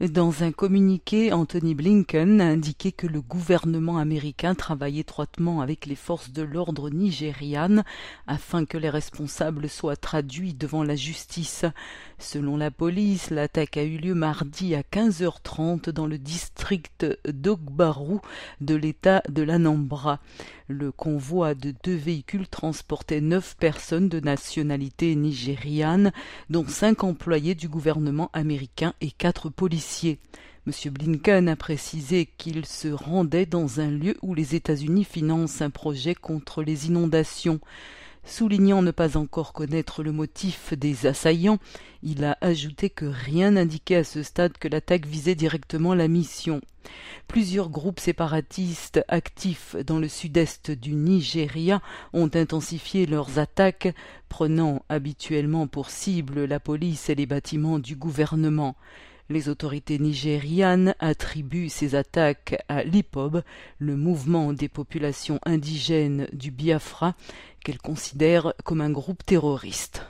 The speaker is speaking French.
Dans un communiqué, Anthony Blinken a indiqué que le gouvernement américain travaille étroitement avec les forces de l'ordre nigérianes afin que les responsables soient traduits devant la justice. Selon la police, l'attaque a eu lieu mardi à 15h30 dans le district d'Ogbaru de l'état de l'Anambra. Le convoi de deux véhicules transportait neuf personnes de nationalité nigériane, dont cinq employés du gouvernement américain et quatre policiers. M. Blinken a précisé qu'il se rendait dans un lieu où les États-Unis financent un projet contre les inondations. Soulignant ne pas encore connaître le motif des assaillants, il a ajouté que rien n'indiquait à ce stade que l'attaque visait directement la mission. Plusieurs groupes séparatistes actifs dans le sud-est du Nigeria ont intensifié leurs attaques, prenant habituellement pour cible la police et les bâtiments du gouvernement. Les autorités nigérianes attribuent ces attaques à l'IPOB, le mouvement des populations indigènes du Biafra, qu'elles considèrent comme un groupe terroriste.